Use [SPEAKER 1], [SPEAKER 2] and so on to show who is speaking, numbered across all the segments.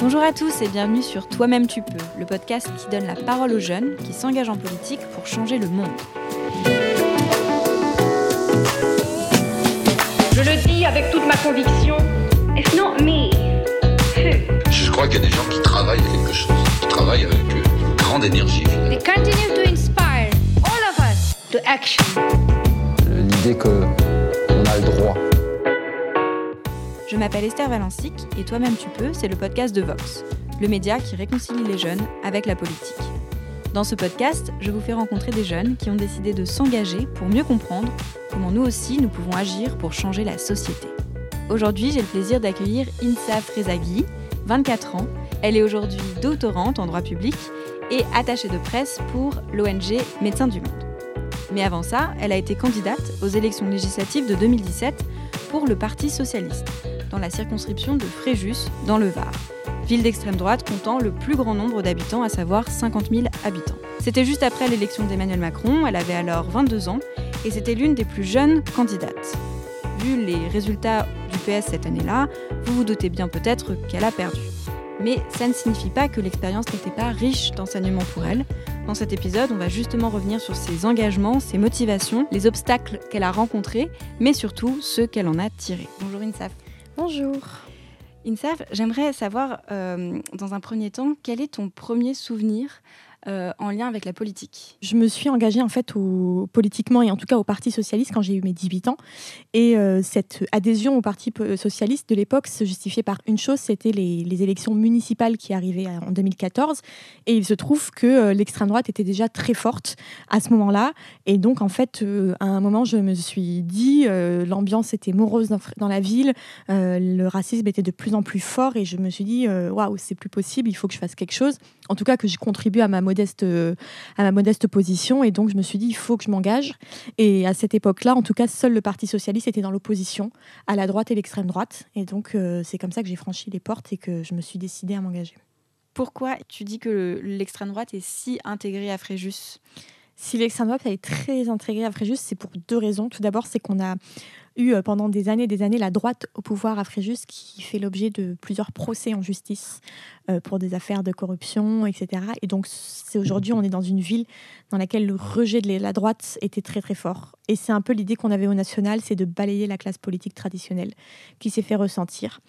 [SPEAKER 1] Bonjour à tous et bienvenue sur Toi-même tu peux, le podcast qui donne la parole aux jeunes qui s'engagent en politique pour changer le monde.
[SPEAKER 2] Je le dis avec toute ma conviction, it's not me.
[SPEAKER 3] Je crois qu'il y a des gens qui travaillent à quelque chose, qui travaillent avec une grande énergie.
[SPEAKER 2] They continue to inspire all of us to action.
[SPEAKER 4] l'idée que on a le droit.
[SPEAKER 1] Je m'appelle Esther Valencic et Toi-même tu peux, c'est le podcast de Vox, le média qui réconcilie les jeunes avec la politique. Dans ce podcast, je vous fais rencontrer des jeunes qui ont décidé de s'engager pour mieux comprendre comment nous aussi nous pouvons agir pour changer la société. Aujourd'hui, j'ai le plaisir d'accueillir Insa Frezaghi, 24 ans. Elle est aujourd'hui doctorante en droit public et attachée de presse pour l'ONG Médecins du Monde. Mais avant ça, elle a été candidate aux élections législatives de 2017 pour le Parti socialiste, dans la circonscription de Fréjus, dans le Var, ville d'extrême droite comptant le plus grand nombre d'habitants, à savoir 50 000 habitants. C'était juste après l'élection d'Emmanuel Macron, elle avait alors 22 ans, et c'était l'une des plus jeunes candidates. Vu les résultats du PS cette année-là, vous vous doutez bien peut-être qu'elle a perdu. Mais ça ne signifie pas que l'expérience n'était pas riche d'enseignements pour elle. Dans cet épisode, on va justement revenir sur ses engagements, ses motivations, les obstacles qu'elle a rencontrés, mais surtout ceux qu'elle en a tirés. Bonjour Insaf.
[SPEAKER 5] Bonjour.
[SPEAKER 1] Insaf, j'aimerais savoir, euh, dans un premier temps, quel est ton premier souvenir euh, en lien avec la politique
[SPEAKER 5] Je me suis engagée en fait politiquement et en tout cas au Parti socialiste quand j'ai eu mes 18 ans. Et euh, cette adhésion au Parti socialiste de l'époque se justifiait par une chose, c'était les, élections municipales qui arrivaient en 2014. Et il se trouve que euh, l'extrême droite était déjà très forte à ce moment-là. Et donc en fait, euh, à un moment, je me suis dit, euh, l'ambiance était morose dans, la ville, euh, le racisme était de plus en plus fort. Et je me suis dit, euh, waouh, c'est plus possible, il faut que je fasse quelque chose. En tout cas, que je contribue à ma modeste, euh, à ma modeste position. Et donc, je me suis dit, il faut que je m'engage. Et à cette époque-là, en tout cas, seul le Parti socialiste était dans l'opposition à la droite et l'extrême droite. Et donc, euh, c'est comme ça que j'ai franchi les portes et que je me suis décidée à m'engager.
[SPEAKER 1] Pourquoi tu dis que le- l'extrême droite est si intégrée à Fréjus?
[SPEAKER 5] Si l'extrême droite est très intégrée à Fréjus, c'est pour deux raisons. Tout d'abord, c'est qu'on a eu euh, pendant des années et des années la droite au pouvoir à Fréjus qui fait l'objet de plusieurs procès en justice euh, pour des affaires de corruption, etc. Et donc, c'est aujourd'hui, on est dans une ville dans laquelle le rejet de la droite était très très fort. Et c'est un peu l'idée qu'on avait au national, c'est de balayer la classe politique traditionnelle qui s'est fait ressentir.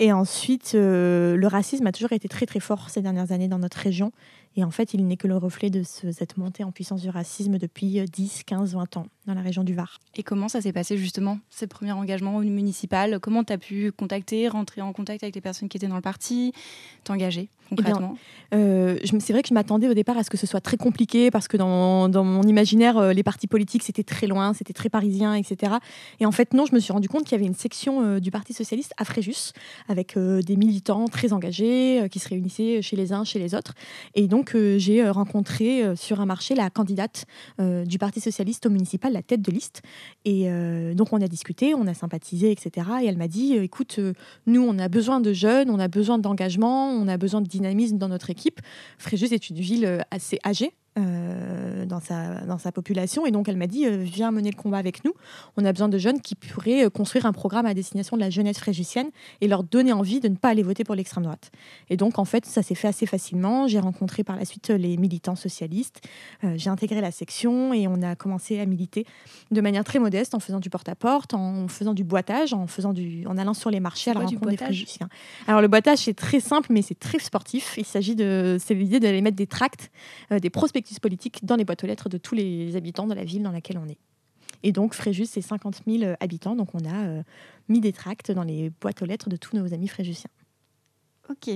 [SPEAKER 5] Et ensuite, euh, le racisme a toujours été très très fort ces dernières années dans notre région. Et en fait, il n'est que le reflet de ce- cette montée en puissance du racisme depuis euh, 10, 15, 20 ans dans la région du Var.
[SPEAKER 1] Et comment ça s'est passé justement, ces premiers engagements municipaux Comment tu as pu contacter, rentrer en contact avec les personnes qui étaient dans le parti, t'engager concrètement?
[SPEAKER 5] Euh, je me- c'est vrai que je m'attendais au départ à ce que ce soit très compliqué parce que dans, dans mon imaginaire, euh, les partis politiques, c'était très loin, c'était très parisien, etc. Et en fait, non, je me suis rendu compte qu'il y avait une section euh, du Parti socialiste à Fréjus avec euh, des militants très engagés qui se réunissaient chez les uns, chez les autres. Et donc, euh, j'ai euh, rencontré euh, sur un marché la candidate du Parti socialiste au municipal, la tête de liste. Et donc, on a discuté, on a sympathisé, etc. Et elle m'a dit, écoute, nous, on a besoin de jeunes, on a besoin d'engagement, on a besoin de dynamisme dans notre équipe. Fréjus est une ville assez âgée. Euh, dans, sa, dans sa population. Et donc elle m'a dit euh, viens mener le combat avec nous. On a besoin de jeunes qui pourraient euh, construire un programme à destination de la jeunesse fréjusienne et leur donner envie de ne pas aller voter pour l'extrême droite. Et donc en fait ça s'est fait assez facilement. J'ai rencontré par la suite les militants socialistes. J'ai intégré la section et on a commencé à militer de manière très modeste en faisant du porte-à-porte en faisant du boitage en faisant du en allant sur les marchés à la rencontre des fréjusiens alors le boitage c'est très simple mais c'est très sportif. Il s'agit de c'est l'idée d'aller mettre des tracts, des prospectus politiques dans les boîtes aux lettres de tous les habitants de la ville dans laquelle on est. Et donc Fréjus c'est 50 000 habitants donc on a euh, mis des tracts dans les boîtes aux lettres de tous nos amis fréjusiens.
[SPEAKER 1] Ok.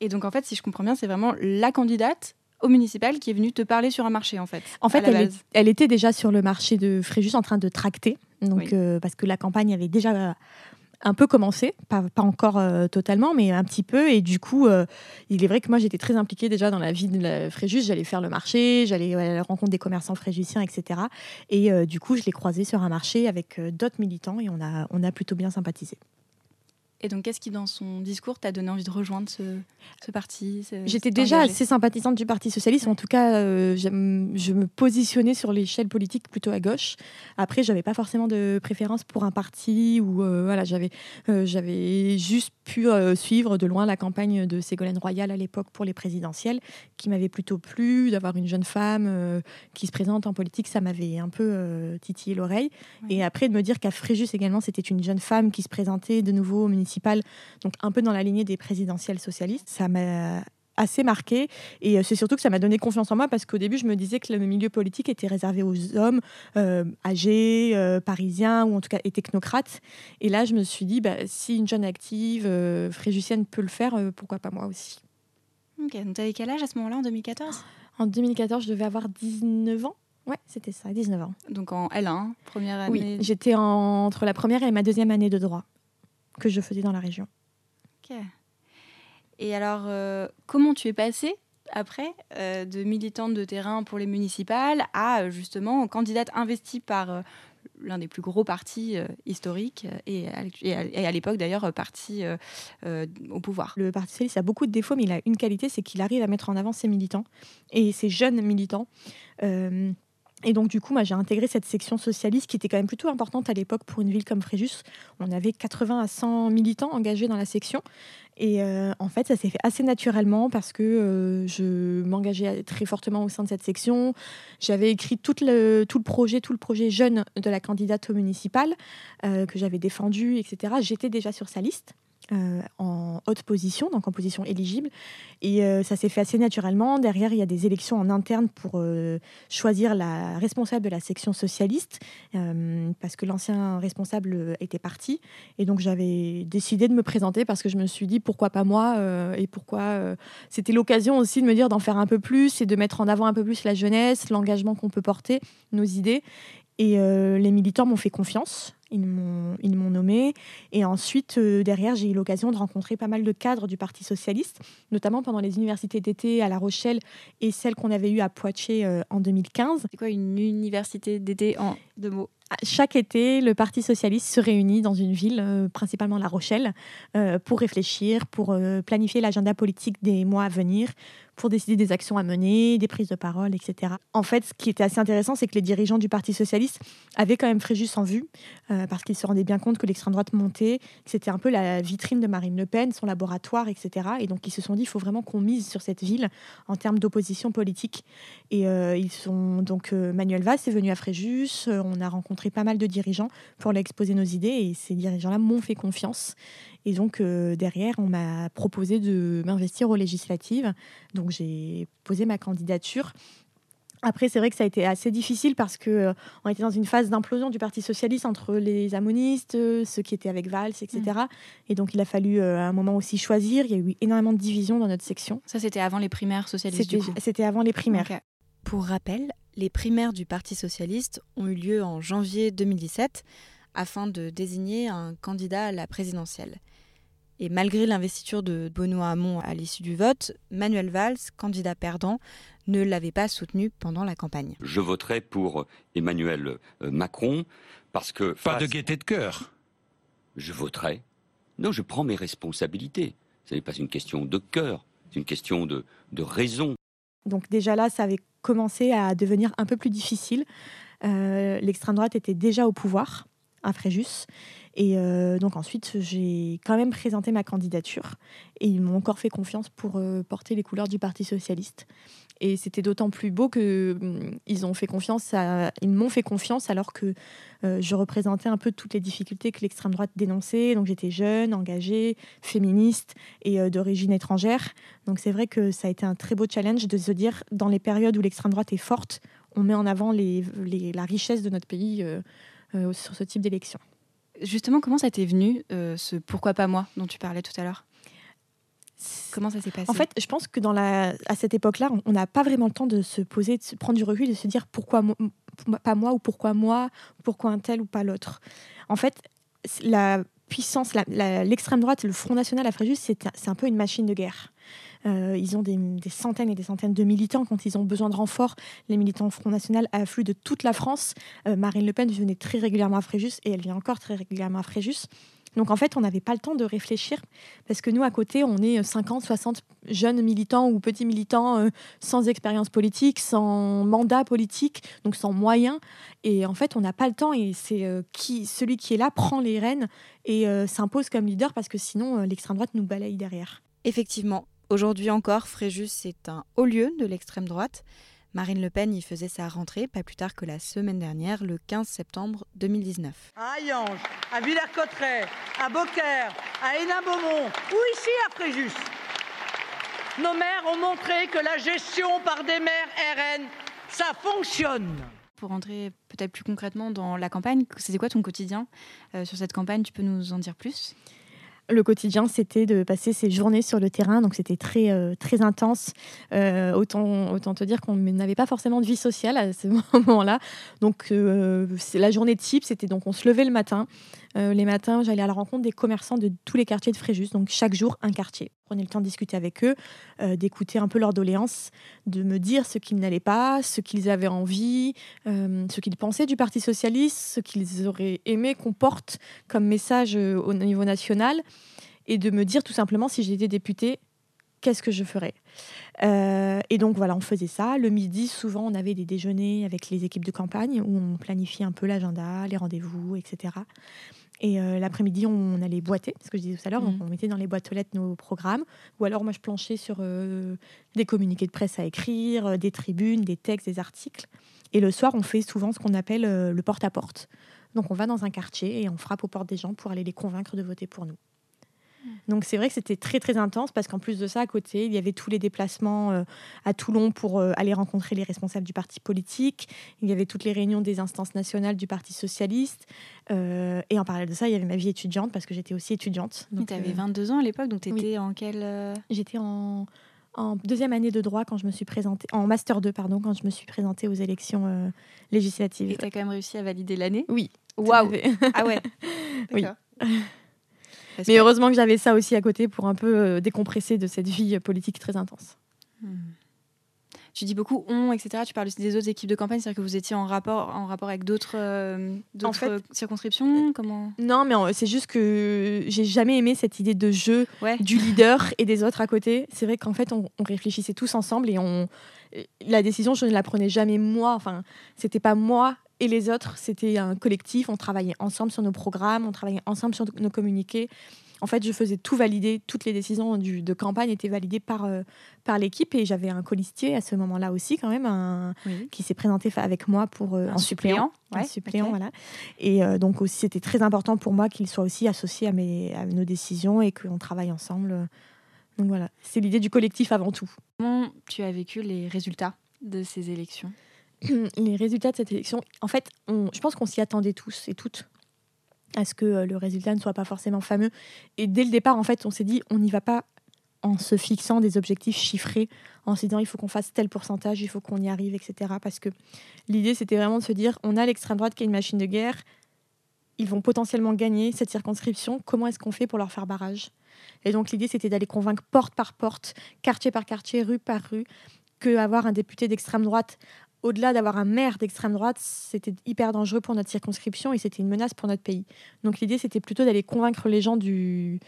[SPEAKER 1] Et donc en fait, si je comprends bien, c'est vraiment la candidate au municipal qui est venue te parler sur un marché en fait.
[SPEAKER 5] En fait, elle, est-
[SPEAKER 1] base.
[SPEAKER 5] elle était déjà sur le marché de Fréjus en train de tracter, donc
[SPEAKER 1] Oui.
[SPEAKER 5] euh, parce que la campagne avait déjà un peu commencé, pas, pas encore euh, totalement, mais un petit peu. Et du coup, euh, il est vrai que moi, j'étais très impliquée déjà dans la vie de Fréjus. J'allais faire le marché, j'allais à la rencontre des commerçants fréjusiens, etc. Et euh, du coup, je l'ai croisée sur un marché avec d'autres militants et on a, on a plutôt bien sympathisé.
[SPEAKER 1] Et donc, qu'est-ce qui, dans son discours, t'a donné envie de rejoindre ce, ce parti
[SPEAKER 5] J'étais déjà
[SPEAKER 1] engagé
[SPEAKER 5] assez sympathisante du Parti socialiste. En tout cas, euh, je me positionnais sur l'échelle politique plutôt à gauche. Après, j'avais pas forcément de préférence pour un parti ou euh, voilà, j'avais euh, j'avais juste pu suivre de loin la campagne de Ségolène Royal à l'époque pour les présidentielles, qui m'avait plutôt plu d'avoir une jeune femme qui se présente en politique. Ça m'avait un peu titillé l'oreille.
[SPEAKER 1] Ouais.
[SPEAKER 5] Et après, de me dire qu'à Fréjus également, c'était une jeune femme qui se présentait de nouveau au municipal, donc un peu dans la lignée des présidentielles socialistes, ça m'a assez marqué et euh, c'est surtout que ça m'a donné confiance en moi parce qu'au début je me disais que le milieu politique était réservé aux hommes euh, âgés, euh, parisiens ou en tout cas et technocrates et là je me suis dit bah, si une jeune active euh, fréjusienne peut le faire pourquoi pas moi aussi.
[SPEAKER 1] Ok, donc t'avais quel âge à ce moment-là, en 2014
[SPEAKER 5] En 2014 je devais avoir 19 ans. Ouais, c'était ça, 19 ans.
[SPEAKER 1] Donc en L1, première année.
[SPEAKER 5] Oui, j'étais en- entre la première et ma deuxième année de droit que je faisais dans la région.
[SPEAKER 1] Ok. Et alors, euh, comment tu es passée après euh, de militante de terrain pour les municipales à euh, justement candidate investie par euh, l'un des plus gros partis historiques et à, l'époque d'ailleurs parti au pouvoir?
[SPEAKER 5] Le Parti socialiste a beaucoup de défauts, mais il a une qualité, c'est qu'il arrive à mettre en avant ses militants et ses jeunes militants. Et donc, du coup, moi, j'ai intégré cette section socialiste qui était quand même plutôt importante à l'époque pour une ville comme Fréjus. On avait 80 à 100 militants engagés dans la section. Et euh, en fait, ça s'est fait assez naturellement parce que euh, je m'engageais très fortement au sein de cette section. J'avais écrit tout le, projet, tout le projet jeune de la candidate au municipal euh, que j'avais défendu, etc. J'étais déjà sur sa liste. Euh, en haute position, donc en position éligible. Et euh, ça s'est fait assez naturellement. Derrière, il y a des élections en interne pour euh, choisir la responsable de la section socialiste, parce que l'ancien responsable était parti. Et donc, j'avais décidé de me présenter parce que je me suis dit pourquoi pas moi et pourquoi. C'était l'occasion aussi de me dire d'en faire un peu plus et de mettre en avant un peu plus la jeunesse, l'engagement qu'on peut porter, nos idées. Et les militants m'ont fait confiance. Ils m'ont, ils m'ont nommé. Et ensuite, euh, derrière, j'ai eu l'occasion de rencontrer pas mal de cadres du Parti socialiste, notamment pendant les universités d'été à La Rochelle et celle qu'on avait eue à Poitiers euh, en 2015.
[SPEAKER 1] C'est quoi une université d'été en deux mots?
[SPEAKER 5] À Chaque été, le Parti socialiste se réunit dans une ville, euh, principalement La Rochelle, euh, pour réfléchir, pour euh, planifier l'agenda politique des mois à venir, pour décider des actions à mener, des prises de parole, etc. En fait, ce qui était assez intéressant, c'est que les dirigeants du Parti socialiste avaient quand même Fréjus en vue, euh, parce qu'ils se rendaient bien compte que l'extrême droite montait, que c'était un peu la vitrine de Marine Le Pen, son laboratoire, etc. Et donc, ils se sont dit, il faut vraiment qu'on mise sur cette ville en termes d'opposition politique. Et euh, ils sont donc euh, Manuel Valls est venu à Fréjus. on a rencontré pas mal de dirigeants pour leur exposer nos idées et ces dirigeants-là m'ont fait confiance. Et donc euh, derrière, on m'a proposé de m'investir aux législatives. Donc j'ai posé ma candidature. Après, c'est vrai que ça a été assez difficile parce que euh, on était dans une phase d'implosion du Parti socialiste entre les amonistes, euh, ceux qui étaient avec Valls, etc. Et donc, il a fallu euh, à un moment aussi choisir. Il y a eu énormément de divisions dans notre section.
[SPEAKER 1] Ça, c'était avant les primaires socialistes
[SPEAKER 5] C'était avant les primaires.
[SPEAKER 1] Pour rappel, les primaires du Parti socialiste ont eu lieu en janvier 2017 afin de désigner un candidat à la présidentielle. Et malgré l'investiture de Benoît Hamon à l'issue du vote, Manuel Valls, candidat perdant, ne l'avait pas soutenu pendant la campagne.
[SPEAKER 6] Je voterai pour Emmanuel euh, Macron parce que
[SPEAKER 7] Pas de gaieté de cœur.
[SPEAKER 6] je voterai. Non, je prends mes responsabilités. Ce n'est pas une question de cœur, c'est une question de, de raison.
[SPEAKER 5] Donc déjà là, ça avait commencé à devenir un peu plus difficile. Euh, L'extrême droite était déjà au pouvoir à Fréjus. Et euh, donc ensuite, j'ai quand même présenté ma candidature. Et ils m'ont encore fait confiance pour euh, porter les couleurs du Parti socialiste. Et c'était d'autant plus beau que hum, ils m'ont fait confiance alors que euh, je représentais un peu toutes les difficultés que l'extrême droite dénonçait. Donc j'étais jeune, engagée, féministe et d'origine étrangère. Donc c'est vrai que ça a été un très beau challenge de se dire, dans les périodes où l'extrême droite est forte, on met en avant la richesse de notre pays sur ce type d'élection.
[SPEAKER 1] Justement, comment ça t'est venu, euh, ce pourquoi pas moi dont tu parlais tout à l'heure? Comment ça s'est passé?
[SPEAKER 5] En fait, je pense que dans la, à cette époque-là, on- n'a pas vraiment le temps de se poser, de se prendre du recul, de se dire pourquoi pas moi ou pourquoi moi, pourquoi un tel ou pas l'autre. En fait, la puissance, l'extrême droite, le Front National à Fréjus, c'est un peu une machine de guerre. Euh, ils ont des, centaines et des centaines de militants. Quand ils ont besoin de renforts, les militants Front National affluent de toute la France. Euh, Marine Le Pen venait très régulièrement à Fréjus et elle vient encore très régulièrement à Fréjus. Donc en fait, on n'avait pas le temps de réfléchir parce que nous, à côté, on est 50, 60 jeunes militants ou petits militants euh, sans expérience politique, sans mandat politique, donc sans moyens. Et en fait, on n'a pas le temps et c'est euh, qui, celui qui est là prend les rênes et euh, s'impose comme leader parce que sinon, euh, l'extrême droite nous balaye derrière.
[SPEAKER 1] Effectivement, aujourd'hui encore, Fréjus est un haut lieu de l'extrême droite. Marine Le Pen y faisait sa rentrée pas plus tard que la semaine dernière, le 15 septembre 2019.
[SPEAKER 7] à Hayange, à Villers-Cotterêts, à Beaucaire, à Hénin-Beaumont ou ici à Fréjus? Nos maires ont montré que la gestion par des maires RN, ça fonctionne.
[SPEAKER 1] Pour rentrer peut-être plus concrètement dans la campagne, c'était quoi ton quotidien? Euh, sur cette campagne Tu peux nous en dire plus?
[SPEAKER 5] Le quotidien, c'était de passer ces journées sur le terrain, donc c'était très, euh, très intense. Euh, autant, autant te dire qu'on n'avait pas forcément de vie sociale à ce moment-là. Donc euh, la journée type, c'était donc on se levait le matin. Euh, les matins, j'allais à la rencontre des commerçants de tous les quartiers de Fréjus, donc chaque jour un quartier. Prenais le temps de discuter avec eux, euh, d'écouter un peu leurs doléances, de me dire ce qui n'allait pas, ce qu'ils avaient envie, euh, ce qu'ils pensaient du Parti socialiste, ce qu'ils auraient aimé qu'on porte comme message au niveau national, et de me dire tout simplement si j'étais députée, qu'est-ce que je ferais Euh, Et donc voilà, on faisait ça. Le midi, souvent, on avait des déjeuners avec les équipes de campagne où on planifiait un peu l'agenda, les rendez-vous, etc. Et euh, l'après-midi, on allait boiter, ce que je disais tout à l'heure,
[SPEAKER 1] Mhm.
[SPEAKER 5] on mettait dans les boîtes aux lettres nos programmes. Ou alors, moi, je planchais sur euh, des communiqués de presse à écrire, des tribunes, des textes, des articles. Et le soir, on fait souvent ce qu'on appelle le porte-à-porte. Donc, on va dans un quartier et on frappe aux portes des gens pour aller les convaincre de voter pour nous. Donc c'est vrai que c'était très très intense parce qu'en plus de ça, à côté, il y avait tous les déplacements euh, à Toulon pour euh, aller rencontrer les responsables du parti politique. Il y avait toutes les réunions des instances nationales du Parti socialiste. Euh, et en parallèle de ça, il y avait ma vie étudiante parce que j'étais aussi étudiante. Donc,
[SPEAKER 1] Tu avais
[SPEAKER 5] euh,
[SPEAKER 1] 22 ans à l'époque, donc tu étais en quelle.
[SPEAKER 5] J'étais en, en deuxième année de droit quand je me suis présentée, en master 2 pardon, quand je me suis présentée aux élections euh, législatives.
[SPEAKER 1] Et tu as quand même réussi à valider l'année?
[SPEAKER 5] Oui.
[SPEAKER 1] Waouh. Ah ouais
[SPEAKER 5] Oui. Mais heureusement que j'avais ça aussi à côté pour un peu euh, décompresser de cette vie politique très intense.
[SPEAKER 1] Hmm. Tu dis beaucoup on, etc. Tu parles aussi des autres équipes de campagne, c'est-à-dire que vous étiez en rapport, en rapport avec d'autres euh,
[SPEAKER 5] fait-
[SPEAKER 1] euh, circonscriptions Comment?
[SPEAKER 5] Non, mais c'est juste que j'ai jamais aimé cette idée de jeu
[SPEAKER 1] Ouais.
[SPEAKER 5] du leader et des autres à côté. C'est vrai qu'en fait, on, on réfléchissait tous ensemble et on la décision, je ne la prenais jamais moi. Enfin, c'était pas moi et les autres, c'était un collectif. On travaillait ensemble sur nos programmes, on travaillait ensemble sur nos communiqués. En fait, je faisais tout valider, toutes les décisions du- de campagne étaient validées par, euh, par l'équipe et j'avais un colistier à ce moment-là aussi, quand même, un,
[SPEAKER 1] Oui.
[SPEAKER 5] qui s'est présenté avec moi pour euh,
[SPEAKER 1] Un
[SPEAKER 5] en suppléant.
[SPEAKER 1] suppléant,
[SPEAKER 5] un
[SPEAKER 1] ouais,
[SPEAKER 5] suppléant, voilà. Et euh, donc aussi, c'était très important pour moi qu'il soit aussi associé à, mes, à nos décisions et qu'on travaille ensemble. Donc voilà, c'est l'idée du collectif avant tout.
[SPEAKER 1] Comment tu as vécu les résultats de ces élections?
[SPEAKER 5] Les résultats de cette élection, en fait, on- je pense qu'on s'y attendait tous et toutes à ce que euh, le résultat ne soit pas forcément fameux. Et dès le départ, en fait, on s'est dit, on n'y va pas en se fixant des objectifs chiffrés, en se disant il faut qu'on fasse tel pourcentage, il faut qu'on y arrive, etc. Parce que l'idée, c'était vraiment de se dire, on a l'extrême droite qui est une machine de guerre, ils vont potentiellement gagner cette circonscription, comment est-ce qu'on fait pour leur faire barrage? Et donc l'idée, c'était d'aller convaincre porte par porte, quartier par quartier, rue par rue, que avoir un député d'extrême droite au-delà d'avoir un maire d'extrême droite, c'était hyper dangereux pour notre circonscription et c'était une menace pour notre pays. Donc l'idée, c'était plutôt d'aller convaincre les gens du,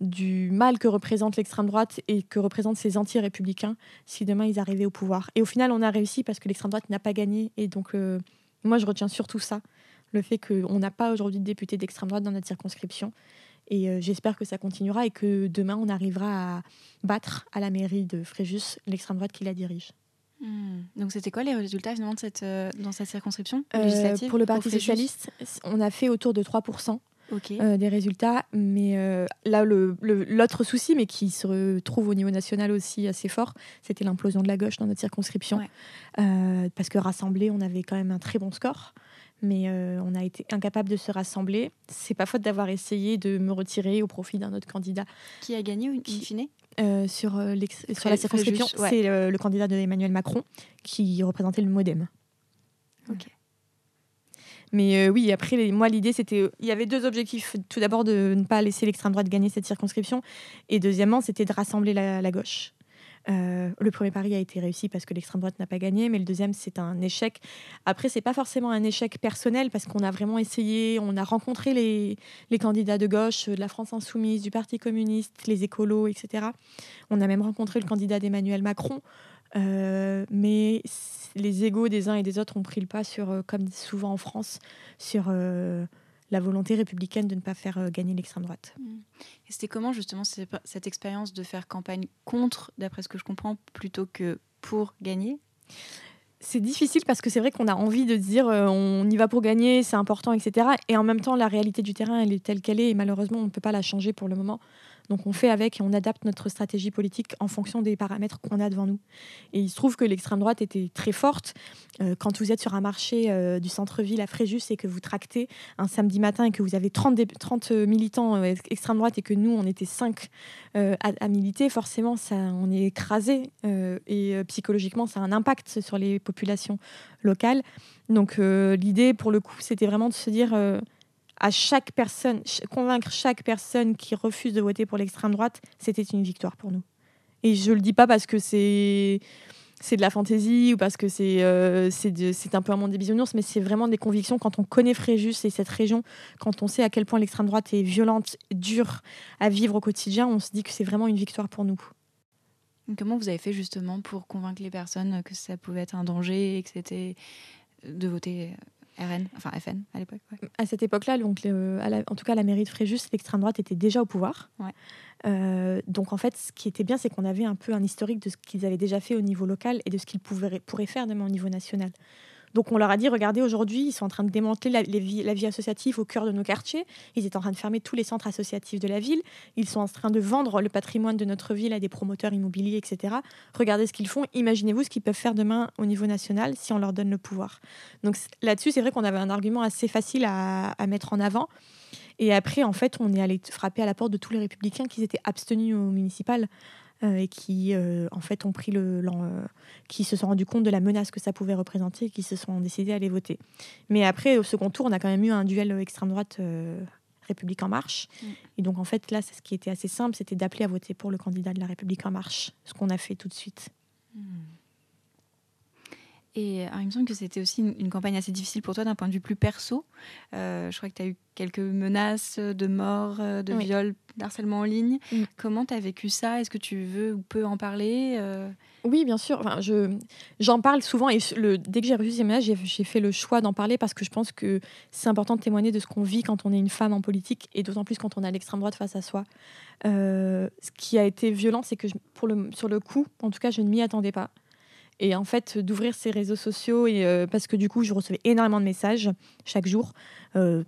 [SPEAKER 5] du mal que représente l'extrême droite et que représentent ces anti-républicains si demain ils arrivaient au pouvoir. Et au final, on a réussi parce que l'extrême droite n'a pas gagné. Et donc, euh, moi, je retiens surtout ça, le fait qu'on n'a pas aujourd'hui de député d'extrême droite dans notre circonscription. Et euh, j'espère que ça continuera et que demain, on arrivera à battre à la mairie de Fréjus l'extrême droite qui la dirige.
[SPEAKER 1] Hmm. Donc c'était quoi les résultats finalement de cette, euh, dans cette circonscription
[SPEAKER 5] Euh,
[SPEAKER 1] législative
[SPEAKER 5] pour le Parti socialiste, on a fait autour de 3%
[SPEAKER 1] Ok.
[SPEAKER 5] euh, des résultats. Mais euh, là, le- le- l'autre souci, mais qui se retrouve au niveau national aussi assez fort, c'était l'implosion de la gauche dans notre circonscription.
[SPEAKER 1] Ouais.
[SPEAKER 5] Euh, parce que rassemblés, on avait quand même un très bon score. Mais on a été incapable de se rassembler. C'est pas faute d'avoir essayé de me retirer au profit d'un autre candidat.
[SPEAKER 1] Qui a gagné in
[SPEAKER 5] Qui-
[SPEAKER 1] fine?
[SPEAKER 5] Euh, sur, euh, sur la circonscription,
[SPEAKER 1] ouais.
[SPEAKER 5] c'est euh, le candidat de Emmanuel Macron qui représentait le MoDem.
[SPEAKER 1] Ok.
[SPEAKER 5] Mais euh, oui, après, les- moi, l'idée, c'était. Il y avait deux objectifs. Tout d'abord, de ne pas laisser l'extrême droite gagner cette circonscription. Et deuxièmement, c'était de rassembler la, la gauche. Euh, le premier pari a été réussi parce que l'extrême droite n'a pas gagné, mais le deuxième, c'est un échec. Après, c'est pas forcément un échec personnel parce qu'on a vraiment essayé, on a rencontré les, candidats de gauche, de la France Insoumise, du Parti communiste, les écolos, etc. On a même rencontré le candidat d'Emmanuel Macron. Euh, mais les égaux des uns et des autres ont pris le pas sur, euh, comme souvent en France, sur euh, la volonté républicaine de ne pas faire gagner l'extrême droite.
[SPEAKER 1] Et c'était comment justement cette expérience de faire campagne contre, d'après ce que je comprends, plutôt que pour gagner?
[SPEAKER 5] C'est difficile parce que c'est vrai qu'on a envie de dire on y va pour gagner, c'est important, etc. Et en même temps, la réalité du terrain, elle est telle qu'elle est et malheureusement, on ne peut pas la changer pour le moment. Donc on fait avec et on adapte notre stratégie politique en fonction des paramètres qu'on a devant nous. Et il se trouve que l'extrême droite était très forte. Euh, quand vous êtes sur un marché euh, du centre-ville à Fréjus et que vous tractez un samedi matin et que vous avez 30, 30 militants euh, extrême droite et que nous, on était 5 à, militer, forcément, ça, on est écrasé et psychologiquement, ça a un impact sur les populations locales. Donc l'idée, pour le coup, c'était vraiment de se dire à chaque personne, convaincre chaque personne qui refuse de voter pour l'extrême droite, c'était une victoire pour nous. Et je le dis pas parce que c'est c'est de la fantaisie ou parce que c'est euh, c'est un peu un monde des bisounours, mais c'est vraiment des convictions. Quand on connaît Fréjus et cette région, quand on sait à quel point l'extrême droite est violente, dure à vivre au quotidien, on se dit que c'est vraiment une victoire pour nous.
[SPEAKER 1] Comment vous avez fait justement pour convaincre les personnes que ça pouvait être un danger et que c'était de voter RN, enfin FN à l'époque.
[SPEAKER 5] À cette époque-là, donc en tout cas la mairie de Fréjus, l'extrême droite était déjà au pouvoir. Euh, donc en fait, ce qui était bien, c'est qu'on avait un peu un historique de ce qu'ils avaient déjà fait au niveau local et de ce qu'ils pourraient faire demain au niveau national. Donc on leur a dit, regardez, aujourd'hui, ils sont en train de démanteler la, vie, associative au cœur de nos quartiers. Ils étaient en train de fermer tous les centres associatifs de la ville. Ils sont en train de vendre le patrimoine de notre ville à des promoteurs immobiliers, etc. Regardez ce qu'ils font. Imaginez-vous ce qu'ils peuvent faire demain au niveau national si on leur donne le pouvoir. Donc là-dessus, c'est vrai qu'on avait un argument assez facile à, mettre en avant. Et après, en fait, on est allé frapper à la porte de tous les républicains qui étaient abstenus au municipal. Euh, et qui euh, en fait ont pris le, euh, qui se sont rendus compte de la menace que ça pouvait représenter et qui se sont décidés à aller voter. Mais après au second tour, on a quand même eu un duel extrême droite République en marche. Mm. Et donc en fait là, ce qui était assez simple, c'était d'appeler à voter pour le candidat de la République en marche, ce qu'on a fait tout de suite. Mm.
[SPEAKER 1] Et il me semble que c'était aussi une, campagne assez difficile pour toi d'un point de vue plus perso. je crois que tu as eu quelques menaces de mort, de viol d'harcèlement en ligne. Mm. Comment tu as vécu ça? Est-ce que tu veux ou peux en parler euh?
[SPEAKER 5] Oui, bien sûr. Enfin, je, j'en parle souvent et le, dès que j'ai reçu ces messages, j'ai, fait le choix d'en parler parce que je pense que c'est important de témoigner de ce qu'on vit quand on est une femme en politique et d'autant plus quand on a l'extrême droite face à soi. Euh, ce qui a été violent, c'est que pour le, sur le coup, en tout cas, je ne m'y attendais pas. Et en fait, d'ouvrir ces réseaux sociaux, et, euh, parce que du coup, je recevais énormément de messages chaque jour, euh,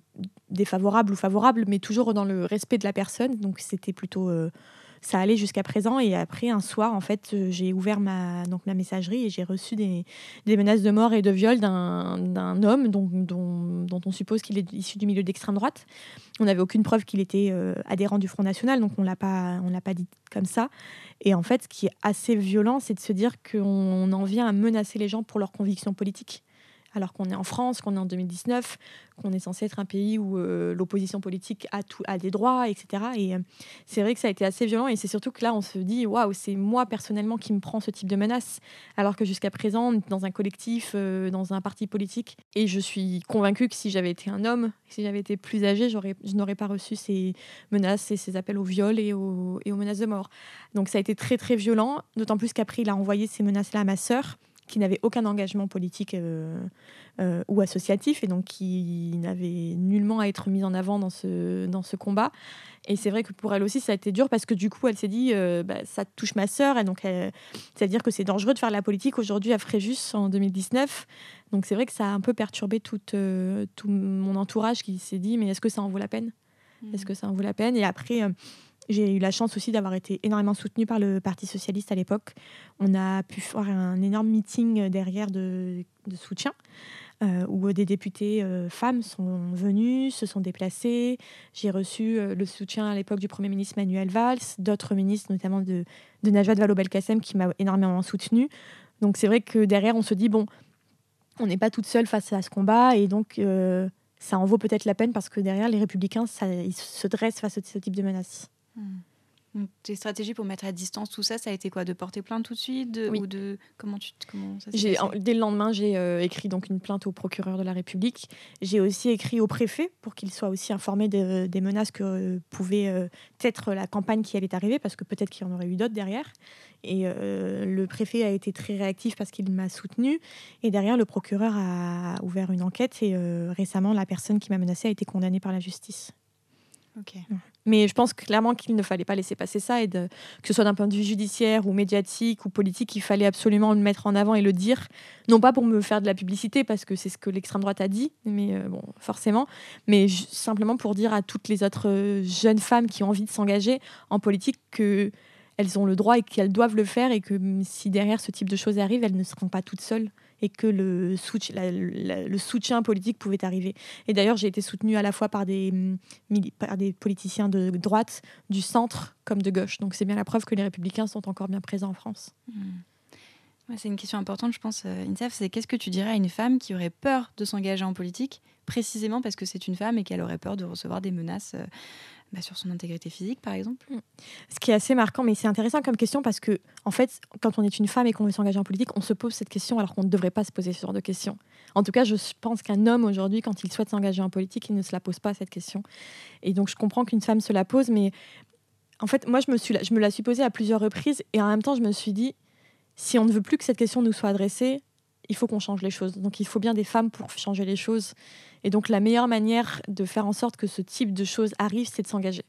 [SPEAKER 5] défavorables ou favorables, mais toujours dans le respect de la personne. Donc, c'était plutôt euh, ça allait jusqu'à présent. Et après, un soir, en fait, euh, j'ai ouvert ma, donc, ma messagerie et j'ai reçu des, des, menaces de mort et de viol d'un homme dont, dont, dont, on suppose qu'il est issu du milieu d'extrême droite. On n'avait aucune preuve qu'il était euh, adhérent du Front National, donc on l'a pas, on l'a pas dit comme ça. Et en fait, ce qui est assez violent, c'est de se dire qu'on en vient à menacer les gens pour leurs convictions politiques alors qu'on est en France, qu'on est en 2019, qu'on est censé être un pays où euh, l'opposition politique a, tout, a des droits, etc. Et euh, c'est vrai que ça a été assez violent et c'est surtout que là, on se dit, waouh, c'est moi personnellement qui me prends ce type de menace, alors que jusqu'à présent, dans un collectif, euh, dans un parti politique, et je suis convaincue que si j'avais été un homme, si j'avais été plus âgé, je n'aurais pas reçu ces menaces et ces appels au viol et aux, et aux menaces de mort. Donc ça a été très très violent, d'autant plus qu'après, il a envoyé ces menaces-là à ma sœur qui n'avait aucun engagement politique euh, euh, ou associatif et donc qui n'avait nullement à être mise en avant dans ce, dans ce combat. Et c'est vrai que pour elle aussi, ça a été dur parce que du coup, elle s'est dit, euh, bah, ça touche ma sœur. Et donc, c'est-à-dire que c'est dangereux de faire la politique aujourd'hui à Fréjus en 2019. Donc, c'est vrai que ça a un peu perturbé tout, tout mon entourage qui s'est dit, mais est-ce que ça en vaut la peine? Est-ce que ça en vaut la peine? Et après j'ai eu la chance aussi d'avoir été énormément soutenue par le Parti socialiste à l'époque. On a pu faire un énorme meeting derrière de, soutien. Euh, où des députés euh, femmes sont venues, se sont déplacées. J'ai reçu euh, le soutien à l'époque du Premier ministre Manuel Valls, d'autres ministres, notamment de, de Najwa Vallaud-Belkacem, qui m'a énormément soutenue. Donc c'est vrai que derrière, on se dit, bon, on n'est pas toute seule face à ce combat, et donc ça en vaut peut-être la peine parce que derrière, les républicains, ils se dressent face à ce type de
[SPEAKER 1] Donc, tes stratégies pour mettre à distance tout ça, ça a été quoi? De porter plainte tout de suite? De,
[SPEAKER 5] Oui.
[SPEAKER 1] Ou de. Comment, tu, comment ça
[SPEAKER 5] J'ai- dès le lendemain, j'ai euh, écrit donc une plainte au procureur de la République. J'ai aussi écrit au préfet pour qu'il soit aussi informé de- des menaces que euh, pouvait euh, être la campagne qui allait arriver, parce que peut-être qu'il y en aurait eu d'autres derrière. Et euh, le préfet a été très réactif parce qu'il m'a soutenu. Et derrière, le procureur a ouvert une enquête et euh, récemment, la personne qui m'a menacée a été condamnée par la justice.
[SPEAKER 1] Ok.
[SPEAKER 5] Mais je pense clairement qu'il ne fallait pas laisser passer ça, et que ce soit d'un point de vue judiciaire ou médiatique ou politique, il fallait absolument le mettre en avant et le dire. Non pas pour me faire de la publicité, parce que c'est ce que l'extrême droite a dit, mais euh, bon, forcément, mais simplement pour dire à toutes les autres euh, jeunes femmes qui ont envie de s'engager en politique que elles ont le droit et qu'elles doivent le faire et que mm, si derrière ce type de choses arrive, elles ne seront pas toutes seules et que le, soutien- politique pouvait arriver. Et d'ailleurs, j'ai été soutenue à la fois par des, mili- par des politiciens de droite, du centre comme de gauche. Donc c'est bien la preuve que les républicains sont encore bien présents en France.
[SPEAKER 1] Ouais, c'est une question importante, je pense, euh. C'est qu'est-ce que tu dirais à une femme qui aurait peur de s'engager en politique, précisément parce que c'est une femme et qu'elle aurait peur de recevoir des menaces euh, bah, sur son intégrité physique, par exemple
[SPEAKER 5] Ce qui est assez marquant, mais c'est intéressant comme question parce que, en fait, quand on est une femme et qu'on veut s'engager en politique, on se pose cette question alors qu'on ne devrait pas se poser ce genre de questions. En tout cas, je pense qu'un homme aujourd'hui, quand il souhaite s'engager en politique, il ne se la pose pas cette question. Et donc, je comprends qu'une femme se la pose, mais en fait, moi, je me, suis, je me la suis posée à plusieurs reprises et en même temps, je me suis dit, si on ne veut plus que cette question nous soit adressée, il faut qu'on change les choses. Donc, il faut bien des femmes pour changer les choses. Et donc, la meilleure manière de faire en sorte que ce type de choses arrive, c'est de s'engager.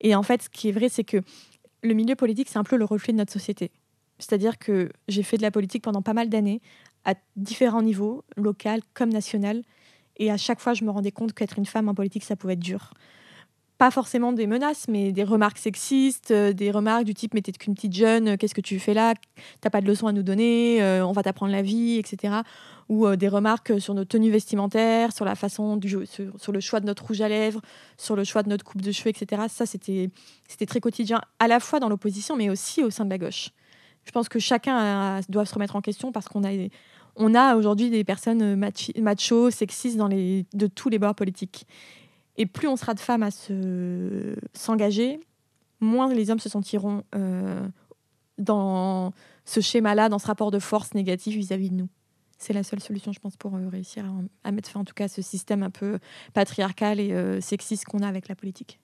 [SPEAKER 5] Et en fait, ce qui est vrai, c'est que le milieu politique, c'est un peu le reflet de notre société. C'est-à-dire que j'ai fait de la politique pendant pas mal d'années, à différents niveaux, local comme national. Et à chaque fois, je me rendais compte qu'être une femme en politique, ça pouvait être dur. Pas forcément des menaces, mais des remarques sexistes, euh, des remarques du type Mais t'es qu'une petite jeune, euh, qu'est-ce que tu fais là? T'as pas de leçons à nous donner, euh, on va t'apprendre la vie, etc. Ou des remarques sur nos tenues vestimentaires, sur la façon du sur, le choix de notre rouge à lèvres, sur le choix de notre coupe de cheveux, etc. Ça, c'était c'était très quotidien, à la fois dans l'opposition, mais aussi au sein de la gauche. Je pense que chacun doit se remettre en question parce qu'on a, on a aujourd'hui des personnes machos, sexistes dans les, de tous les bords politiques. Et plus on sera de femmes à se, s'engager, moins les hommes se sentiront euh, dans ce schéma-là, dans ce rapport de force négatif vis-à-vis de nous. C'est la seule solution, je pense, pour euh, réussir à, mettre fin, en tout cas, à ce système un peu patriarcal et euh, sexiste qu'on a avec la politique.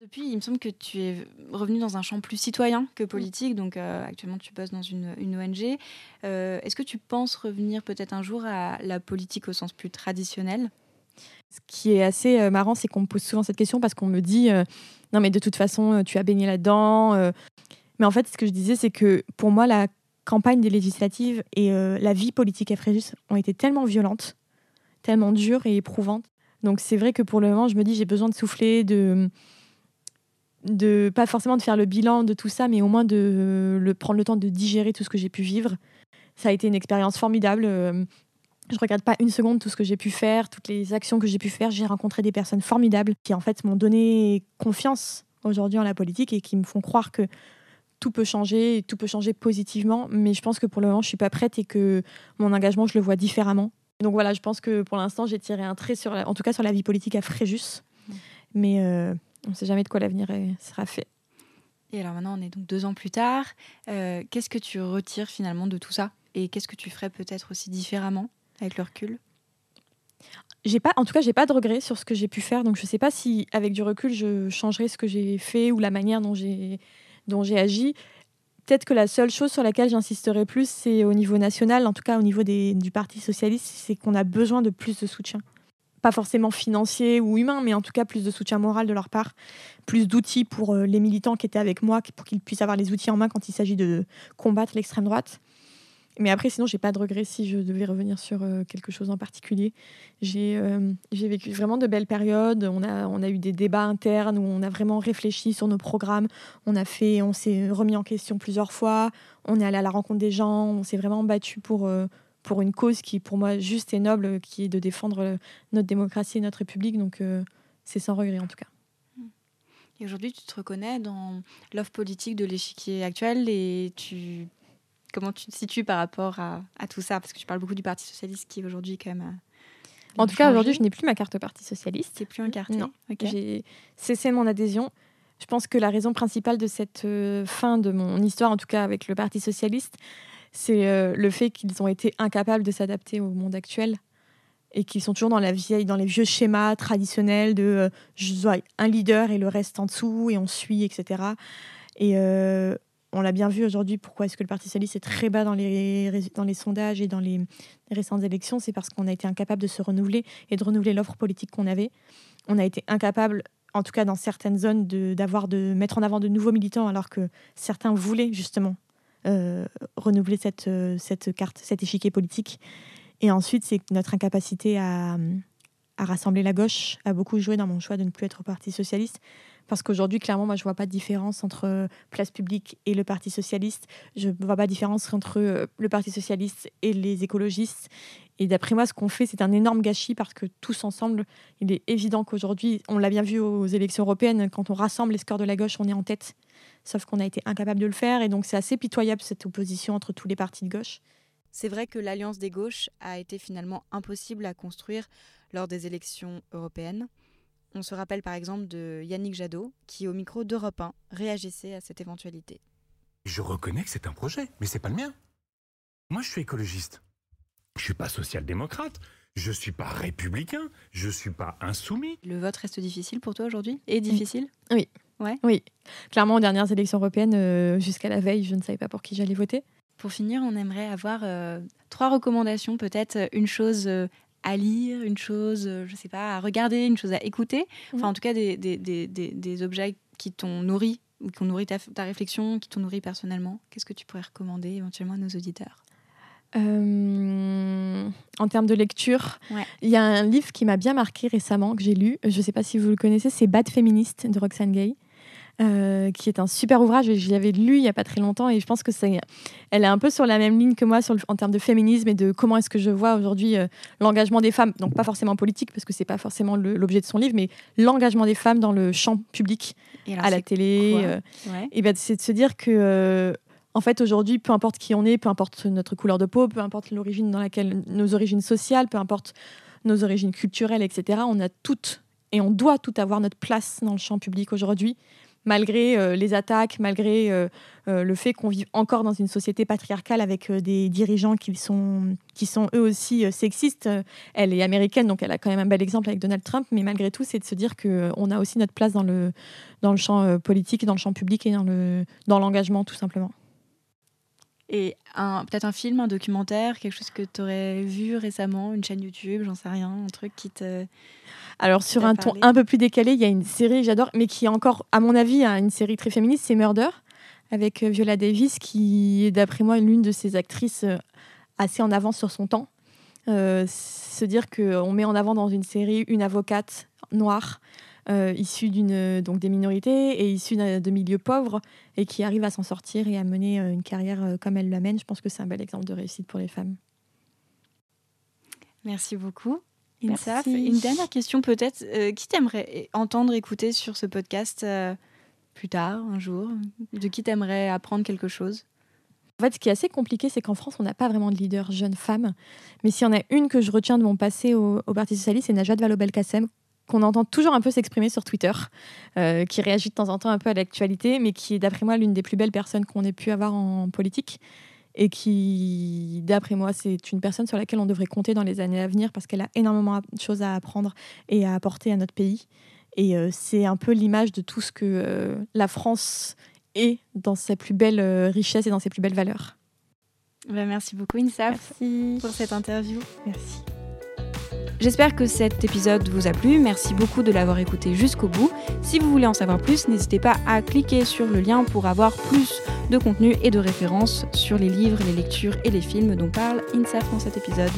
[SPEAKER 1] Depuis, il me semble que tu es revenu dans un champ plus citoyen que politique. Donc, actuellement, tu bosses dans une, ONG. Est-ce que tu penses revenir peut-être un jour à la politique au sens plus traditionnel?
[SPEAKER 5] Ce qui est assez euh, marrant, c'est qu'on me pose souvent cette question parce qu'on me dit euh, non, mais de toute façon, euh, tu as baigné là-dedans. Mais en fait, ce que je disais, c'est que pour moi, la campagne des législatives et la vie politique à Fréjus ont été tellement violentes, tellement dures et éprouvantes. Donc c'est vrai que pour le moment, je me dis j'ai besoin de souffler, de pas forcément de faire le bilan de tout ça, mais au moins de prendre le temps de digérer tout ce que j'ai pu vivre. Ça a été une expérience formidable. Je regarde pas une seconde tout ce que j'ai pu faire, toutes les actions que j'ai pu faire. J'ai rencontré des personnes formidables qui en fait m'ont donné confiance aujourd'hui en la politique et qui me font croire que tout peut changer, et tout peut changer positivement. Mais je pense que pour le moment, je suis pas prête et que mon engagement, je le vois différemment. Donc voilà, je pense que pour l'instant, j'ai tiré un trait sur, la- en tout cas sur la vie politique à Fréjus. Mais euh, on ne sait jamais de quoi l'avenir sera fait.
[SPEAKER 1] Et alors maintenant, on est donc deux ans plus tard. Euh, qu'est-ce que tu retires finalement de tout ça? Et qu'est-ce que tu ferais peut-être aussi différemment? Avec le recul
[SPEAKER 5] j'ai pas en tout cas j'ai pas de regrets sur ce que j'ai pu faire donc je sais pas si avec du recul je changerai ce que j'ai fait ou la manière dont j'ai dont j'ai agi. Peut-être que la seule chose sur laquelle j'insisterai plus c'est au niveau national en tout cas au niveau des, du parti socialiste c'est qu'on a besoin de plus de soutien. Pas forcément financier ou humain mais en tout cas plus de soutien moral de leur part. Plus d'outils pour euh, les militants qui étaient avec moi pour qu'ils puissent avoir les outils en main quand il s'agit de combattre l'extrême droite mais après, sinon, j'ai pas de regrets si je devais revenir sur euh, quelque chose en particulier. J'ai euh, vécu vraiment de belles périodes. On a, on a eu des débats internes où on a vraiment réfléchi sur nos programmes. On a fait, on s'est remis en question plusieurs fois. On est allé à la rencontre des gens. On s'est vraiment battu pour, euh, pour une cause qui pour moi juste et noble, qui est de défendre euh, notre démocratie et notre République. Donc, c'est sans regret en tout cas.
[SPEAKER 1] Et aujourd'hui, tu te reconnais dans l'offre politique de l'échiquier actuel et tu comment tu te situes par rapport à, à tout ça? Parce que tu parles beaucoup du Parti socialiste qui aujourd'hui quand même. a
[SPEAKER 5] En tout cas, aujourd'hui, je n'ai plus ma carte Parti socialiste.
[SPEAKER 1] C'est plus incarné.
[SPEAKER 5] Non.
[SPEAKER 1] Ok.
[SPEAKER 5] J'ai cessé mon adhésion. Je pense que la raison principale de cette euh, fin de mon histoire, en tout cas avec le Parti socialiste, c'est euh, le fait qu'ils ont été incapables de s'adapter au monde actuel et qu'ils sont toujours dans la vieille, dans les vieux schémas traditionnels de euh, je un leader et le reste en dessous et on suit, etc. Et euh, on l'a bien vu aujourd'hui. Pourquoi est-ce que le Parti socialiste est très bas dans les dans les sondages et dans les récentes élections C'est parce qu'on a été incapable de se renouveler et de renouveler l'offre politique qu'on avait. On a été incapable en tout cas dans certaines zones, de, de mettre en avant de nouveaux militants, alors que certains voulaient justement euh, renouveler cette, euh, cette carte, cet échiquier politique. Et ensuite, c'est notre incapacité à, à rassembler la gauche a beaucoup joué dans mon choix de ne plus être au Parti socialiste. Parce qu'aujourd'hui, clairement, moi, je vois pas de différence entre euh, Place Publique et le Parti socialiste. Je ne vois pas de différence entre euh, le Parti socialiste et les écologistes. Et d'après moi, ce qu'on fait, c'est un énorme gâchis parce que tous ensemble, il est évident qu'aujourd'hui, on l'a bien vu aux élections européennes, quand on rassemble les scores de la gauche, on est en tête. Sauf qu'on a été incapable de le faire. Et donc, c'est assez pitoyable cette opposition entre tous les partis de gauche.
[SPEAKER 1] C'est vrai que l'alliance des gauches a été finalement impossible à construire lors des élections européennes. On se rappelle par exemple de Yannick Jadot, qui au micro d'Europe 1 réagissait à cette éventualité.
[SPEAKER 8] Je reconnais que c'est un projet, mais c'est pas le mien. Moi, je suis écologiste. Je suis pas social-démocrate. Je suis pas républicain. Je suis pas insoumis.
[SPEAKER 1] Le vote reste difficile pour toi aujourd'hui? Et difficile?
[SPEAKER 5] Oui, clairement, aux dernières élections européennes, euh, jusqu'à la veille, je ne savais pas pour qui j'allais voter.
[SPEAKER 1] Pour finir, on aimerait avoir euh, trois recommandations, peut-être une chose euh, à lire, une chose, euh, je sais pas, à regarder, une chose à écouter. Enfin,
[SPEAKER 5] Mhm.
[SPEAKER 1] en tout cas, des, des, des, des, des objets qui t'ont nourri ou qui ont nourri ta, ta réflexion, qui t'ont nourri personnellement. Qu'est-ce que tu pourrais recommander éventuellement à nos auditeurs?
[SPEAKER 5] Euh, en termes de lecture,
[SPEAKER 1] Ouais.
[SPEAKER 5] il y a un livre qui m'a bien marqué récemment, que j'ai lu. Je ne sais pas si vous le connaissez, c'est Bad Féministe de Roxane Gay. Euh, qui est un super ouvrage. et Je l'avais lu il n'y a pas très longtemps et je pense que c'est, elle est un peu sur la même ligne que moi sur le- en termes de féminisme et de comment est-ce que je vois aujourd'hui euh, l'engagement des femmes, donc pas forcément politique parce que c'est pas forcément le- l'objet de son livre, mais l'engagement des femmes dans le champ public,
[SPEAKER 1] Et alors,
[SPEAKER 5] à la télé. euh,
[SPEAKER 1] Ouais.
[SPEAKER 5] et ben, c'est de se dire que, en fait, aujourd'hui, peu importe qui on est, peu importe notre couleur de peau, peu importe l'origine dans laquelle nos origines sociales, peu importe nos origines culturelles, etc., on a toutes et on doit tout avoir notre place dans le champ public aujourd'hui, malgré euh, les attaques, malgré euh, euh, le fait qu'on vit encore dans une société patriarcale avec des dirigeants qui sont, qui sont eux aussi sexistes. Elle est américaine, donc elle a quand même un bel exemple avec Donald Trump, mais malgré tout, c'est de se dire qu'on a aussi notre place dans le, dans le champ politique, dans le champ public et dans le dans l'engagement tout simplement.
[SPEAKER 1] Et un- peut-être un film, un documentaire, quelque chose que tu aurais vu récemment, une chaîne YouTube, j'en sais rien, un truc qui te.
[SPEAKER 5] Alors sur un ton un peu plus décalé, il y a une série que j'adore, mais qui est encore, à mon avis, hein, une série très féministe, c'est Murder avec euh, Viola Davis, qui est d'après moi l'une de ces actrices euh, assez en avance sur son temps. Euh, se dire qu'on met en avant dans une série une avocate noire euh, issue d'une donc des minorités et issue d'un- de milieux pauvres et qui arrive à s'en sortir et à mener euh, une carrière euh, comme elle la mène. Je pense que c'est un bel exemple de réussite pour les femmes.
[SPEAKER 1] Merci beaucoup.
[SPEAKER 5] Merci.
[SPEAKER 1] Une dernière question peut-être. euh, qui t'aimerais entendre, écouter sur ce podcast euh, plus tard, un jour De qui t'aimerais apprendre quelque chose?
[SPEAKER 5] En fait, ce qui est assez compliqué, c'est qu'en France, on n'a pas vraiment de leader jeune femme. Mais s'il y en a une que je retiens de mon passé au, au Parti Socialiste, c'est Najat Vallaud-Belkacem, qu'on entend toujours un peu s'exprimer sur Twitter, euh, qui réagit de temps en temps un peu à l'actualité, mais qui est, d'après moi, l'une des plus belles personnes qu'on ait pu avoir en politique. Et qui, d'après moi, c'est une personne sur laquelle on devrait compter dans les années à venir parce qu'elle a énormément de choses à apprendre et à apporter à notre pays. Et euh, c'est un peu l'image de tout ce que euh, la France est dans sa plus belle richesse et dans ses plus belles valeurs.
[SPEAKER 1] Ben, Merci beaucoup, Insaf,
[SPEAKER 5] Merci.
[SPEAKER 1] pour cette interview.
[SPEAKER 5] Merci.
[SPEAKER 1] J'espère que cet épisode vous a plu. Merci beaucoup de l'avoir écouté jusqu'au bout. Si vous voulez en savoir plus, n'hésitez pas à cliquer sur le lien pour avoir plus de contenu et de références sur les livres, les lectures et les films dont parle INSAF dans cet épisode.